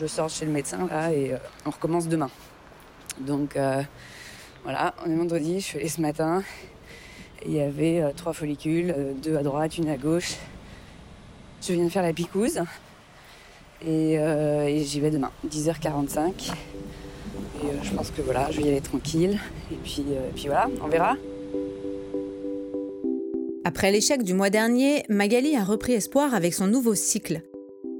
je sors chez le médecin et euh, on recommence demain. Donc euh, voilà, on est vendredi, je suis allée ce matin. Il y avait euh, trois follicules, deux à droite, une à gauche. Je viens de faire la picouse et, j'y vais demain, 10h45. Et je pense que voilà, je vais y aller tranquille. Et puis voilà, on verra. Après l'échec du mois dernier, Magali a repris espoir avec son nouveau cycle.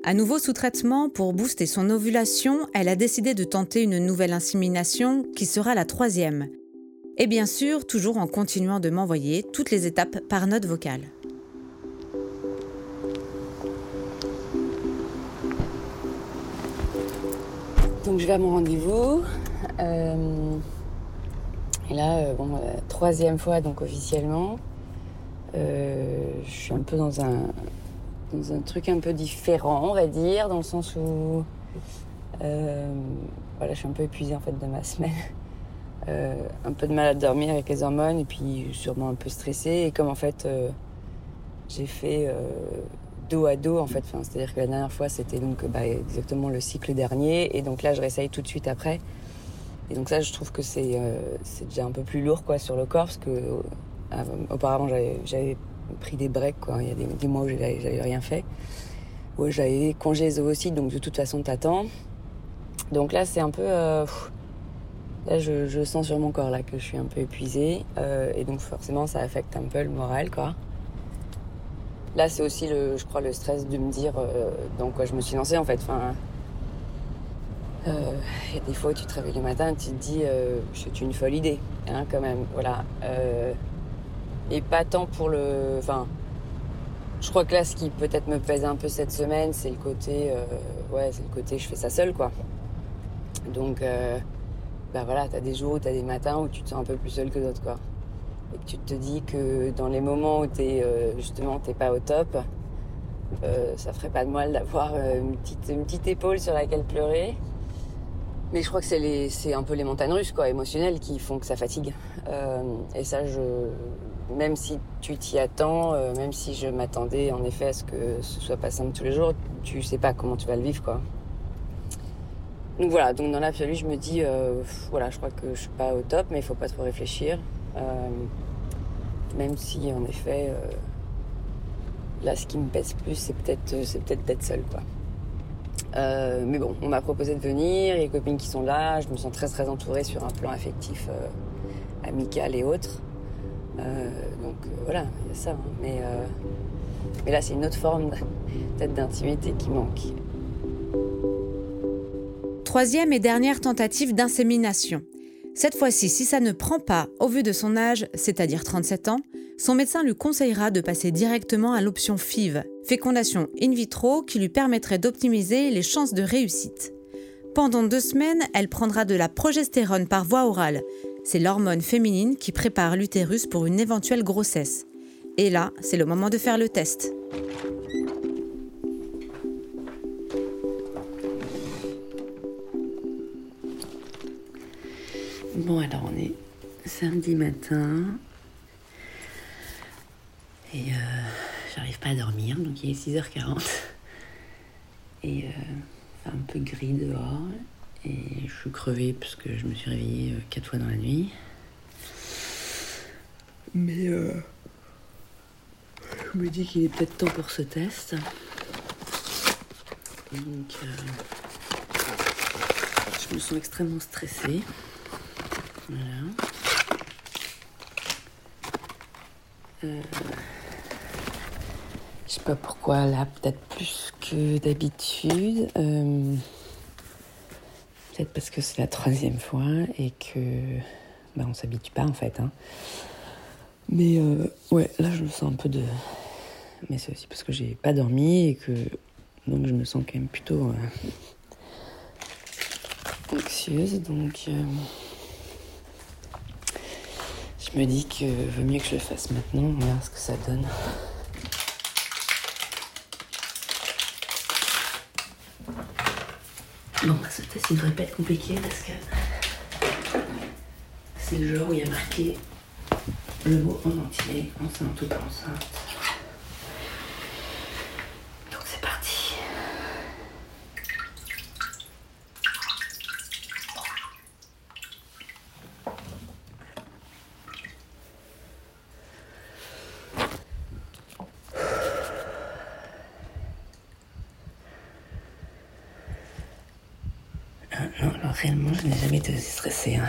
À nouveau sous traitement pour booster son ovulation, elle a décidé de tenter une nouvelle insémination qui sera la troisième. Et bien sûr, toujours en continuant de m'envoyer toutes les étapes par note vocale. Donc je vais à mon rendez-vous. Euh, et là, euh, bon, euh, troisième fois donc officiellement. je suis un peu dans un, un truc un peu différent, on va dire, dans le sens où euh, voilà, je suis un peu épuisée en fait de ma semaine. Euh, un peu de mal à dormir avec les hormones et puis sûrement un peu stressée. Et comme en fait euh, j'ai fait dos à dos en fait, c'est-à-dire que la dernière fois c'était donc bah, exactement le cycle dernier et donc là je réessaye tout de suite après. Et donc ça je trouve que c'est c'est déjà un peu plus lourd quoi sur le corps parce que auparavant j'avais pris des breaks, quoi. Il y a des, mois où j'avais rien fait. Où j'avais congé aussi, donc de toute façon, t'attends. Donc là, c'est un peu. Euh, là, je, sens sur mon corps là que je suis un peu épuisée. Euh, et donc, forcément, ça affecte un peu le moral, quoi. Là, c'est aussi, le, je crois, le stress de me dire euh, dans quoi je me suis lancée, en fait. Enfin. A des fois tu te réveilles le matin et tu te dis, c'est une folle idée, hein, quand même. Voilà et pas tant pour le. Enfin, je crois que là, ce qui peut-être me pèse un peu cette semaine, c'est le côté. Euh, ouais, c'est le côté je fais ça seul, quoi. Donc, euh, bah voilà, t'as des jours t'as des matins où tu te sens un peu plus seul que d'autres, quoi. Et tu te dis que dans les moments où t'es euh, justement t'es pas au top, euh, ça ferait pas de mal d'avoir euh, une petite, une petite épaule sur laquelle pleurer. Mais je crois que c'est, un peu les montagnes russes, quoi, émotionnelles, qui font que ça fatigue. Et ça, je, même si tu t'y attends, euh, même si je m'attendais en effet à ce que ce soit pas simple tous les jours, tu sais pas comment tu vas le vivre quoi. Donc voilà, donc dans l'absolu je me dis, euh, voilà, je crois que je suis pas au top, mais il faut pas trop réfléchir. Euh, même si en effet, là ce qui me pèse plus, c'est peut-être c'est peut-être d'être seule quoi. mais bon, on m'a proposé de venir, des copines qui sont là, je me sens très très entourée sur un plan affectif, amical et autres. Euh, donc euh, voilà, il y a ça. Hein. Mais, euh, mais là, c'est une autre forme peut-être d'intimité qui manque. Troisième et dernière tentative d'insémination. Cette fois-ci, si ça ne prend pas au vu de son âge, c'est-à-dire 37 ans, son médecin lui conseillera de passer directement à l'option FIV, fécondation in vitro, qui lui permettrait d'optimiser les chances de réussite. Pendant deux semaines, elle prendra de la progestérone par voie orale, c'est l'hormone féminine qui prépare l'utérus pour une éventuelle grossesse. Et là, c'est le moment de faire le test. Bon, alors on est samedi matin. Et euh, j'arrive pas à dormir, donc il est 6h40. Et euh, c'est un peu gris dehors. Et je suis crevée parce que je me suis réveillée euh, quatre fois dans la nuit. Mais euh, je me dis qu'il est peut-être temps pour ce test. Donc euh, je me sens extrêmement stressée. Voilà. Euh, je sais pas pourquoi là, peut-être plus que d'habitude. Peut-être parce que c'est la troisième fois et que bah, on s'habitue pas en fait. Hein. Mais euh, ouais, là je me sens un peu de. Mais c'est aussi parce que j'ai pas dormi et que donc je me sens quand même plutôt euh, anxieuse. Donc euh, je me dis que vaut mieux que je le fasse maintenant. On verra ce que ça donne. Bon, ce test, il devrait pas être compliqué parce que c'est le genre où il y a marqué le mot en entier, enceinte ou pas enceinte. Donc c'est parti. réellement, je n'ai jamais été stressée. Hein.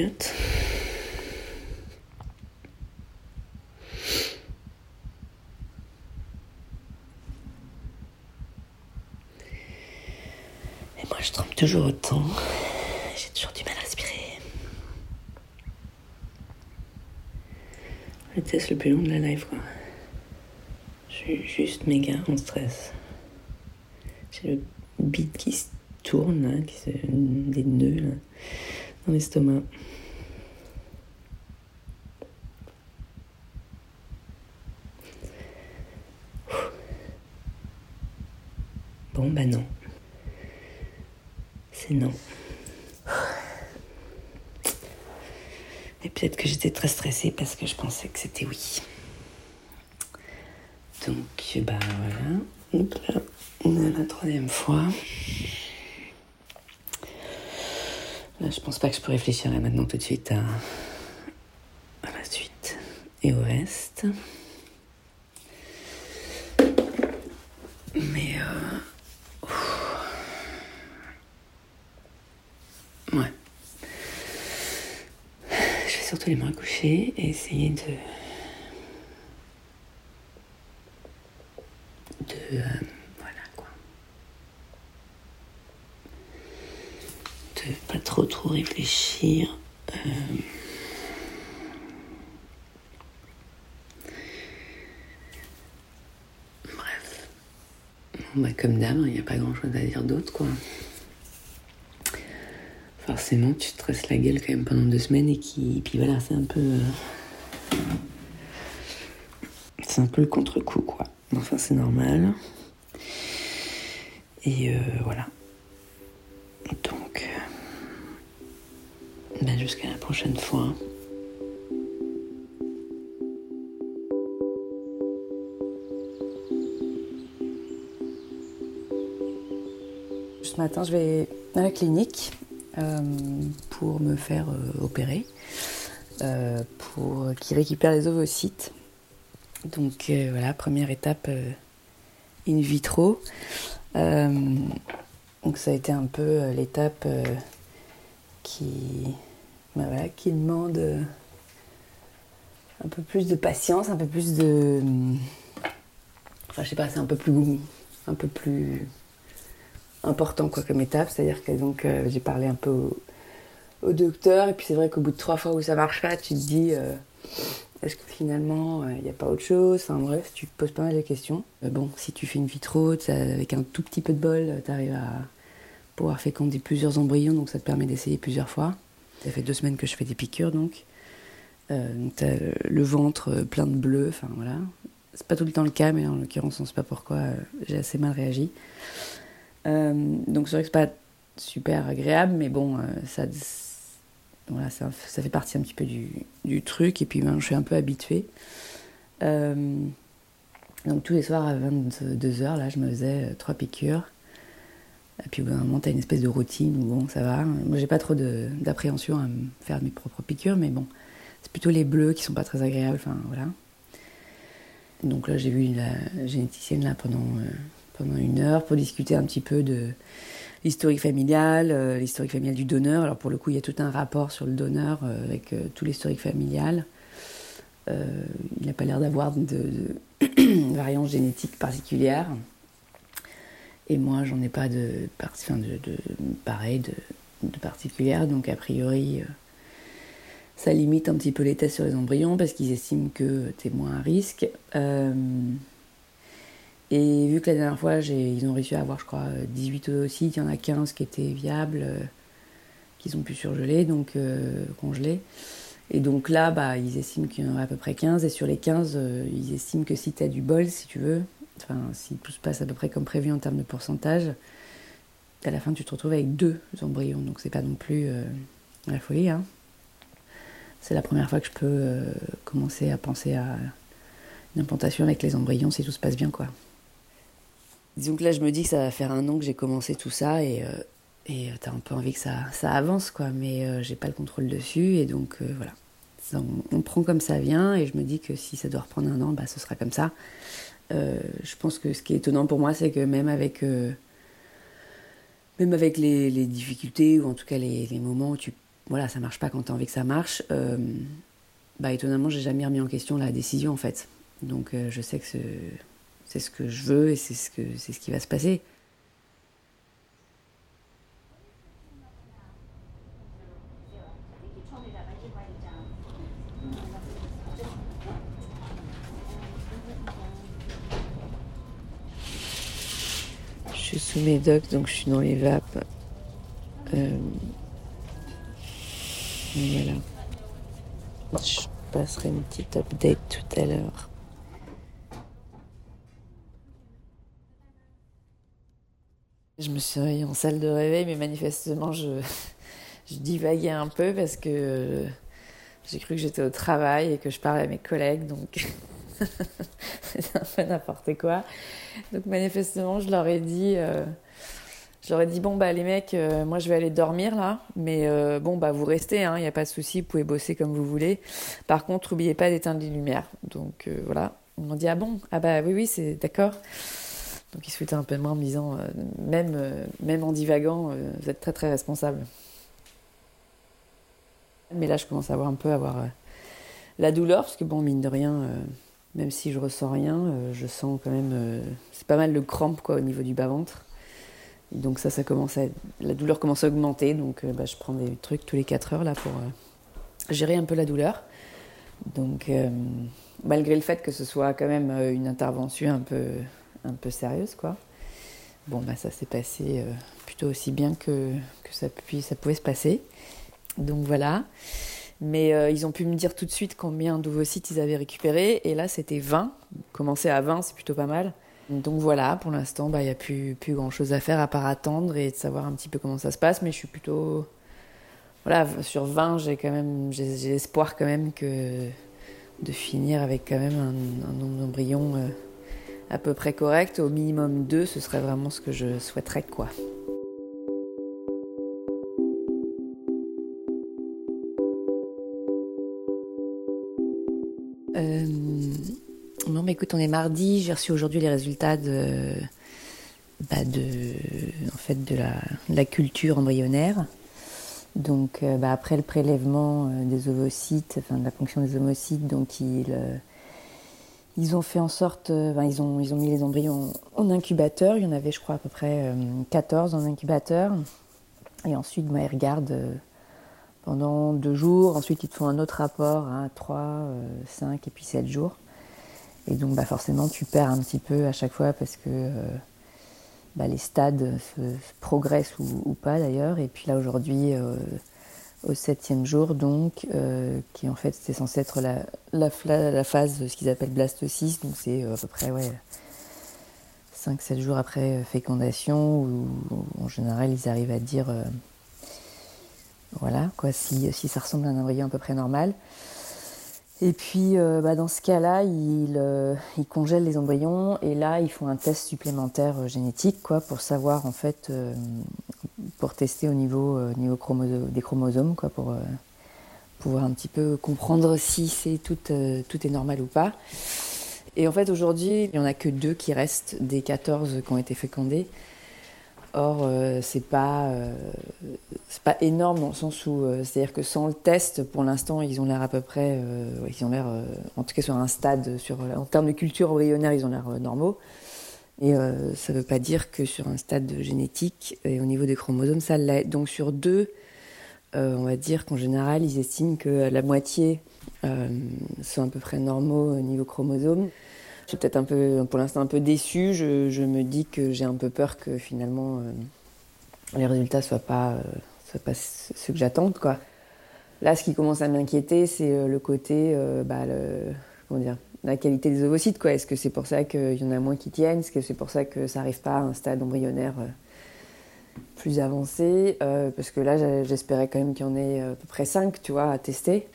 quatrième qui clignote. toujours autant. J'ai toujours du mal à respirer. Le test le plus long de la life, quoi. Je suis juste méga en stress. J'ai le bide qui se tourne, qui se... des nœuds dans l'estomac. Bah non non. Et peut-être que j'étais très stressée parce que je pensais que c'était oui. Donc, bah voilà. là, on est la troisième fois. Là, je pense pas que je peux réfléchir là maintenant tout de suite à, à la suite et au reste. Mais euh, surtout les mains couchées et essayer de. de. Euh, voilà quoi. De pas trop trop réfléchir. Euh, bref. Bah, comme d'hab, il n'y a pas grand chose à dire d'autre quoi forcément tu te stresses la gueule quand même pendant deux semaines et qui puis voilà c'est un peu euh, c'est un peu le contre-coup quoi. Enfin c'est normal. Et euh, voilà. Donc ben jusqu'à la prochaine fois. Ce matin, je vais à la clinique pour me faire euh, opérer, euh, pour qu'il récupère les ovocytes. Donc voilà, première étape in vitro. donc ça a été un peu l'étape qui, bah voilà, qui demande un peu plus de patience, un peu plus de. Enfin, je sais pas, c'est un peu plus. un peu plus important quoi comme étape. C'est-à-dire que donc euh, j'ai parlé un peu au, docteur et puis c'est vrai qu'au bout de trois fois où ça marche pas, tu te dis euh, est-ce que finalement il euh, n'y a pas autre chose? Enfin bref, tu te poses pas mal de questions. bon, si tu fais une vitro, avec un tout petit peu de bol, tu arrives à pouvoir féconder plusieurs embryons, donc ça te permet d'essayer plusieurs fois. Ça fait deux semaines que je fais des piqûres donc. donc as le ventre plein de bleu, enfin voilà. C'est pas tout le temps le cas, mais en l'occurrence on sait pas pourquoi j'ai assez mal réagi. Euh, donc c'est vrai que c'est pas super agréable, mais bon, euh, ça, voilà, ça, ça, fait partie un petit peu du, du truc. Et puis ben, je suis un peu habituée. Euh, donc tous les soirs à 22h, là, je me faisais trois piqûres. Et puis au bout d'un moment, t'as une espèce de routine où bon, ça va. Moi, j'ai pas trop d'appréhension à me faire mes propres piqûres, mais bon, c'est plutôt les bleus qui sont pas très agréables. Enfin, voilà. Donc là, j'ai vu la généticienne là pendant pendant une heure pour discuter un petit peu de l'historique familial, euh, l'historique familial du donneur. Alors pour le coup, il y a tout un rapport sur le donneur euh, avec euh, tout l'historique familial. il n'a pas l'air d'avoir de, de variance génétique particulière. Et moi, j'en ai pas de, enfin de pareil, de, de, particulière. Donc, a priori, ça limite un petit peu les tests sur les embryons parce qu'ils estiment que tu es moins à risque. Et vu que la dernière fois, ils ont réussi à avoir, je crois, 18 ovocytes, il y en a 15 qui étaient viables, qu'ils ont pu surgeler, donc congeler. Et donc là, bah, ils estiment qu'il y en a à peu près 15. Et sur les 15, ils estiment que si tu as du bol, si tu veux, enfin, si tout se passe à peu près comme prévu en termes de pourcentage, à la fin, tu te retrouves avec deux embryons. Donc, c'est pas non plus euh, la folie. Hein. C'est la première fois que je peux euh, commencer à penser à une implantation avec les embryons si tout se passe bien, quoi. Disons que là, je me dis que ça va faire un an que j'ai commencé tout ça et, euh, et t'as un peu envie que ça, avance, quoi. Mais j'ai pas le contrôle dessus et donc voilà. On, prend comme ça vient et je me dis que si ça doit reprendre un an, bah, ce sera comme ça. je pense que ce qui est étonnant pour moi, c'est que même avec même avec les, difficultés ou en tout cas les, moments où tu voilà ça marche pas quand tu as envie que ça marche euh, bah étonnamment j'ai jamais remis en question la décision en fait donc euh, je sais que c'est ce que je veux et c'est ce que c'est ce qui va se passer Je suis sous mes docks, donc je suis dans les vapes. Euh, voilà. Je passerai une petite update tout à l'heure. Je me suis réveillée en salle de réveil, mais manifestement, je, je divaguais un peu parce que j'ai cru que j'étais au travail et que je parlais à mes collègues, donc c'est un peu n'importe quoi. Donc manifestement, je leur ai dit, euh, bon bah les mecs, euh, moi je vais aller dormir là, mais euh, bon bah vous restez, il hein, n'y a pas de souci, vous pouvez bosser comme vous voulez. Par contre, n'oubliez pas d'éteindre les lumières. Donc voilà, ils m'ont dit ah bon, ah bah oui oui c'est d'accord. Donc ils se foutaient un peu de en me disant même même en divagant, vous êtes très très responsable. Mais là je commence à avoir un peu avoir la douleur parce que bon mine de rien même si je ressens rien, euh, je sens quand même. Euh, c'est pas mal de crampes quoi, au niveau du bas-ventre. Donc ça, ça commence à, la douleur commence à augmenter. Donc euh, bah, je prends des trucs tous les 4 heures là pour gérer un peu la douleur. Donc malgré le fait que ce soit quand même une intervention un peu, un peu sérieuse, quoi. Bon, bah ça s'est passé plutôt aussi bien que, que ça, ça pouvait se passer. Donc voilà. Mais euh, ils ont pu me dire tout de suite combien d'ovocytes ils avaient récupéré. Et là, c'était 20. Commencer à 20, c'est plutôt pas mal. Donc voilà, pour l'instant, bah, il n'y a plus, plus grand-chose à faire à part attendre et de savoir un petit peu comment ça se passe. Mais je suis plutôt... Voilà, sur 20, j'ai quand même... J'ai espoir quand même que de finir avec quand même un, nombre d'embryons euh, à peu près correct. Au minimum 2, ce serait vraiment ce que je souhaiterais, quoi. Euh, bon, bah, écoute, on est mardi. J'ai reçu aujourd'hui les résultats de, bah, de, en fait, de la, culture embryonnaire. Donc, euh, bah, après le prélèvement euh, des ovocytes, enfin de la fonction des ovocytes, donc ils, ils ont fait en sorte, ils, ont, ils ont mis les embryons en, incubateur. Il y en avait, je crois, à peu près 14 en incubateur. Et ensuite, ils regardent pendant deux jours. Ensuite, ils te font un autre rapport à 3, 5 et puis 7 jours. Et donc, bah, forcément, tu perds un petit peu à chaque fois parce que euh, bah, les stades se, progressent ou, pas d'ailleurs. Et puis là, aujourd'hui, euh, au septième jour, donc, euh, qui en fait, c'est censé être la, la, la phase, ce qu'ils appellent blastocyste. Donc, c'est à peu près, ouais. 5-7 jours après fécondation, où en général ils arrivent à dire voilà, quoi, si, si, ça ressemble à un embryon à peu près normal. Et puis, euh, bah, dans ce cas-là, ils, euh, congèlent les embryons et là, ils font un test supplémentaire euh, génétique, quoi, pour savoir, en fait, pour tester au niveau, des chromosomes, quoi, pour pouvoir un petit peu comprendre si c'est tout, tout est normal ou pas. Et en fait, aujourd'hui, il n'y en a que deux qui restent des 14 qui ont été fécondés. Or, euh, c'est pas, euh, pas énorme dans le sens où, euh, c'est-à-dire que sans le test, pour l'instant, ils ont l'air à peu près, ils ont l'air, en tout cas sur un stade, sur, en termes de culture embryonnaire, ils ont l'air normaux. Et ça ne veut pas dire que sur un stade génétique et au niveau des chromosomes, ça l'est. Donc sur deux, on va dire qu'en général, ils estiment que la moitié sont à peu près normaux au niveau chromosome Je suis peut-être un peu, pour l'instant, un peu déçue. Je, me dis que j'ai un peu peur que finalement euh, les résultats soient pas, euh, soient pas ce que j'attends. Là, ce qui commence à m'inquiéter, c'est euh, le côté, bah, le, comment dire, la qualité des ovocytes. Est-ce que c'est pour ça qu'il y en a moins qui tiennent? Est-ce que c'est pour ça que ça n'arrive pas à un stade embryonnaire plus avancé? Parce que là, j'espérais quand même qu'il y en ait à peu près 5, tu vois, à tester.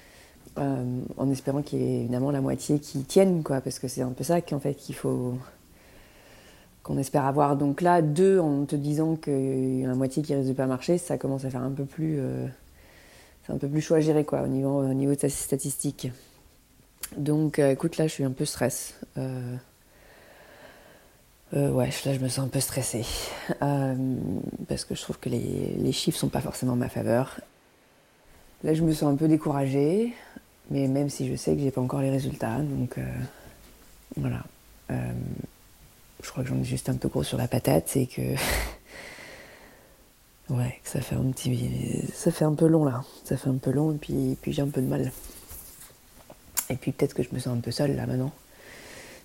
Euh, en espérant qu'il y ait évidemment la moitié qui tienne, quoi, parce que c'est un peu ça qu'en fait qu'il faut qu'on espère avoir. Donc là, deux en te disant qu'il y a la moitié qui risque de pas marcher, ça commence à faire un peu plus, euh, c'est un peu plus chaud à gérer quoi, au niveau, au niveau de sa statistique. Donc, euh, écoute, là, je suis un peu stress. ouais, là, je me sens un peu stressée parce que je trouve que les, les chiffres sont pas forcément en ma faveur. Là, je me sens un peu découragée. Mais même si je sais que j'ai pas encore les résultats, donc euh, voilà. Euh, je crois que j'en ai juste un peu gros sur la patate, c'est que ouais, que ça fait un petit, ça fait un peu long là, ça fait un peu long et puis, puis j'ai un peu de mal. Et puis peut-être que je me sens un peu seule là maintenant,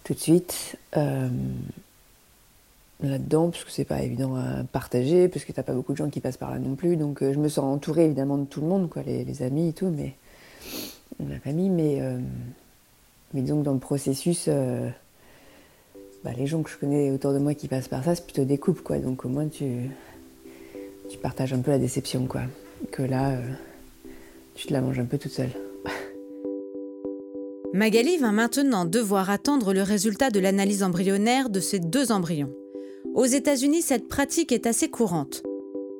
tout de suite. Euh, là-dedans, parce que c'est pas évident à partager, parce que t'as pas beaucoup de gens qui passent par là non plus. Donc je me sens entourée évidemment de tout le monde, quoi, les amis et tout, mais la famille, mais, euh, mais dans le processus, euh, bah, les gens que je connais autour de moi qui passent par ça, c'est plutôt des quoi. Donc au moins tu, partages un peu la déception, quoi. Que là, euh, tu te la manges un peu toute seule. Magali va maintenant devoir attendre le résultat de l'analyse embryonnaire de ses deux embryons. Aux États-Unis, cette pratique est assez courante.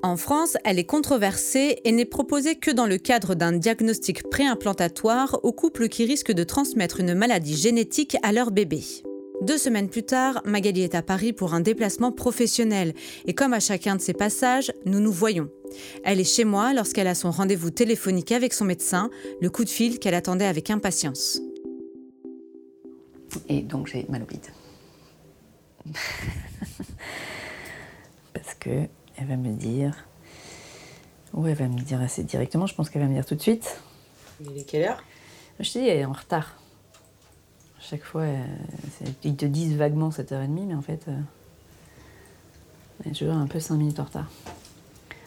En France, elle est controversée et n'est proposée que dans le cadre d'un diagnostic préimplantatoire aux couples qui risquent de transmettre une maladie génétique à leur bébé. Deux semaines plus tard, Magali est à Paris pour un déplacement professionnel et comme à chacun de ses passages, nous nous voyons. Elle est chez moi lorsqu'elle a son rendez-vous téléphonique avec son médecin, le coup de fil qu'elle attendait avec impatience. Et donc j'ai mal au bide. Parce que elle va me dire. Ou elle va me dire assez directement, je pense qu'elle va me dire tout de suite. Il est quelle heure? Je te dis, elle est en retard. Chaque fois, ils te disent vaguement 7h30, mais en fait, euh, elle est toujours un peu 5 minutes en retard.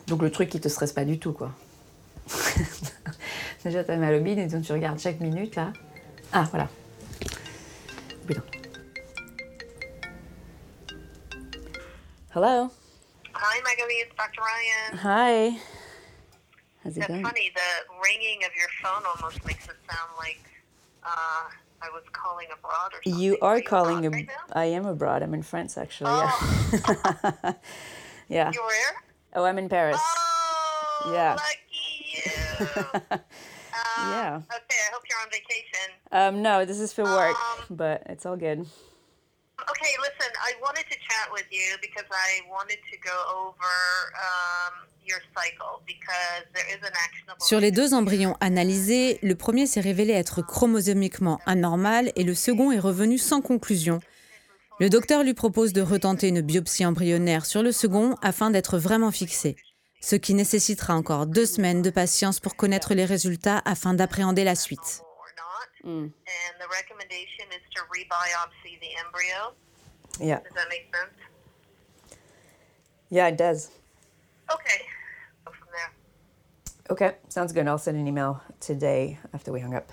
Donc le truc qui te stresse pas du tout, quoi. Déjà, t'as mal au bide et donc tu regardes chaque minute, là. Ah, voilà. Putain. Hello? Hi, Magali. It's Dr. Ryan. Hi. How's it That's going? funny. The ringing of your phone almost makes it sound like uh, I was calling abroad or something. You are calling. abroad A, right now? I am abroad. I'm in France, actually. Oh. Yeah. yeah. You where? Oh, I'm in Paris. Oh, Yeah. lucky you. uh, Yeah. Okay, I hope you're on vacation. Um, no, this is for work, Um, but it's all good. Okay, listen, I wanted to chat with you because I wanted to go over um, your cycle because there is an actionable. Sur les deux embryons analysés, le premier s'est révélé être chromosomiquement anormal et le second est revenu sans conclusion. Le docteur lui propose de retenter une biopsie embryonnaire sur le second afin d'être vraiment fixé, ce qui nécessitera encore deux semaines de patience pour connaître les résultats afin d'appréhender la suite. Mm. And the recommendation is to rebiopsy the embryo. Yeah. Does that make sense? Yeah, it does. Okay. Go from there. Okay, sounds good. I'll send an email today after we hung up.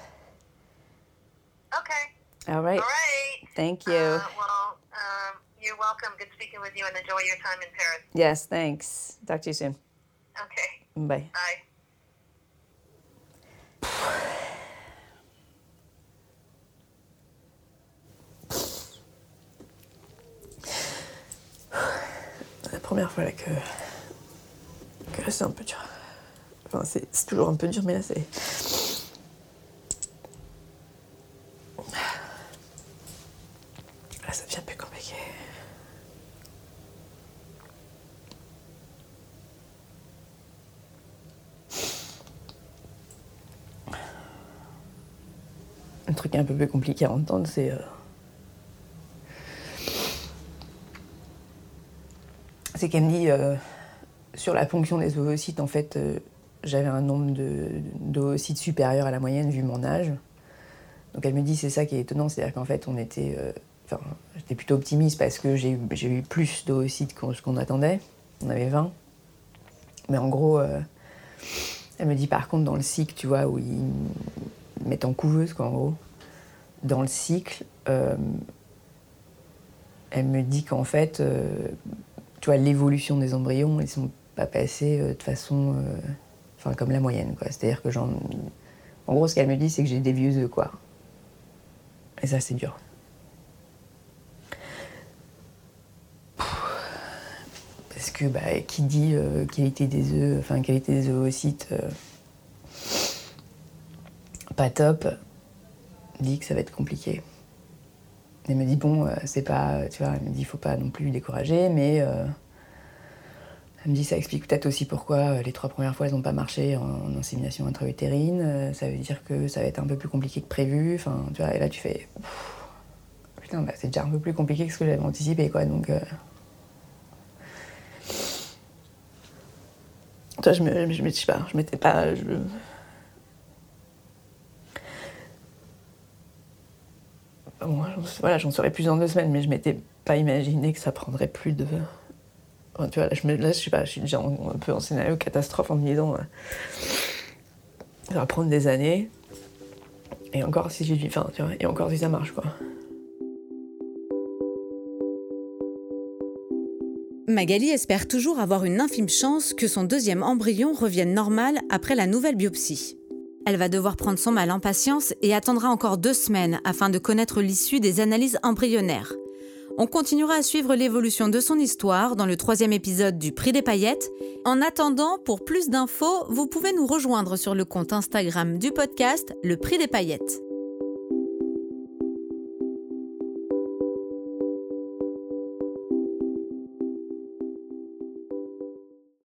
Okay. All right. All right. Thank you. Uh, well, um, you're welcome. Good speaking with you and enjoy your time in Paris. yes, thanks. Talk to you soon. Okay. Bye. Bye. Première fois là que. que c'est un peu dur. Enfin, c'est c'est toujours un peu dur, mais là c'est. Là ça devient plus compliqué. Un truc un peu plus compliqué à entendre, c'est. euh, c'est qu'elle me dit euh, sur la ponction des ovocytes, en fait, euh, j'avais un nombre d'ovocytes supérieur à la moyenne vu mon âge. Donc elle me dit c'est ça qui est étonnant, c'est-à-dire qu'en fait on était euh, j'étais plutôt optimiste parce que j'ai eu, plus d'ovocytes que ce qu'on attendait. On avait 20. Mais en gros, elle me dit par contre dans le cycle, tu vois, où ils mettent en couveuse, quoi, en gros, dans le cycle, elle me dit qu'en fait, tu vois, l'évolution des embryons, ils sont pas passés euh, de façon, euh, enfin, comme la moyenne, quoi. C'est-à-dire que j'en, en gros, ce qu'elle me dit, c'est que j'ai des vieux œufs, quoi. Et ça, c'est dur. Parce que bah, qui dit euh, qualité des œufs, enfin qualité des oocytes euh, pas top, dit que ça va être compliqué. Elle me dit bon, euh, c'est pas, tu vois, elle me dit faut pas non plus décourager, mais euh, elle me dit ça explique peut-être aussi pourquoi euh, les trois premières fois elles n'ont pas marché en, insémination intra-utérine. Ça veut dire que ça va être un peu plus compliqué que prévu. Enfin, tu vois, et là tu fais putain, bah, c'est déjà un peu plus compliqué que ce que j'avais anticipé, quoi. Donc Toi, je me, je je sais pas, je m'étais pas. Moi, j'en- voilà, j'en saurais plus dans deux semaines, mais je m'étais pas imaginé que ça prendrait plus de. Enfin, tu vois, là, je, me, là, je sais pas, je suis déjà un peu en scénario catastrophe en me disant. euh, ça va prendre des années. Et encore si j'ai enfin, tu vois, et encore si ça marche, quoi. Magali espère toujours avoir une infime chance que son deuxième embryon revienne normal après la nouvelle biopsie. Elle va devoir prendre son mal en patience et attendra encore deux semaines afin de connaître l'issue des analyses embryonnaires. On continuera à suivre l'évolution de son histoire dans le troisième épisode du Prix des paillettes. En attendant, pour plus d'infos, vous pouvez nous rejoindre sur le compte Instagram du podcast Le Prix des paillettes.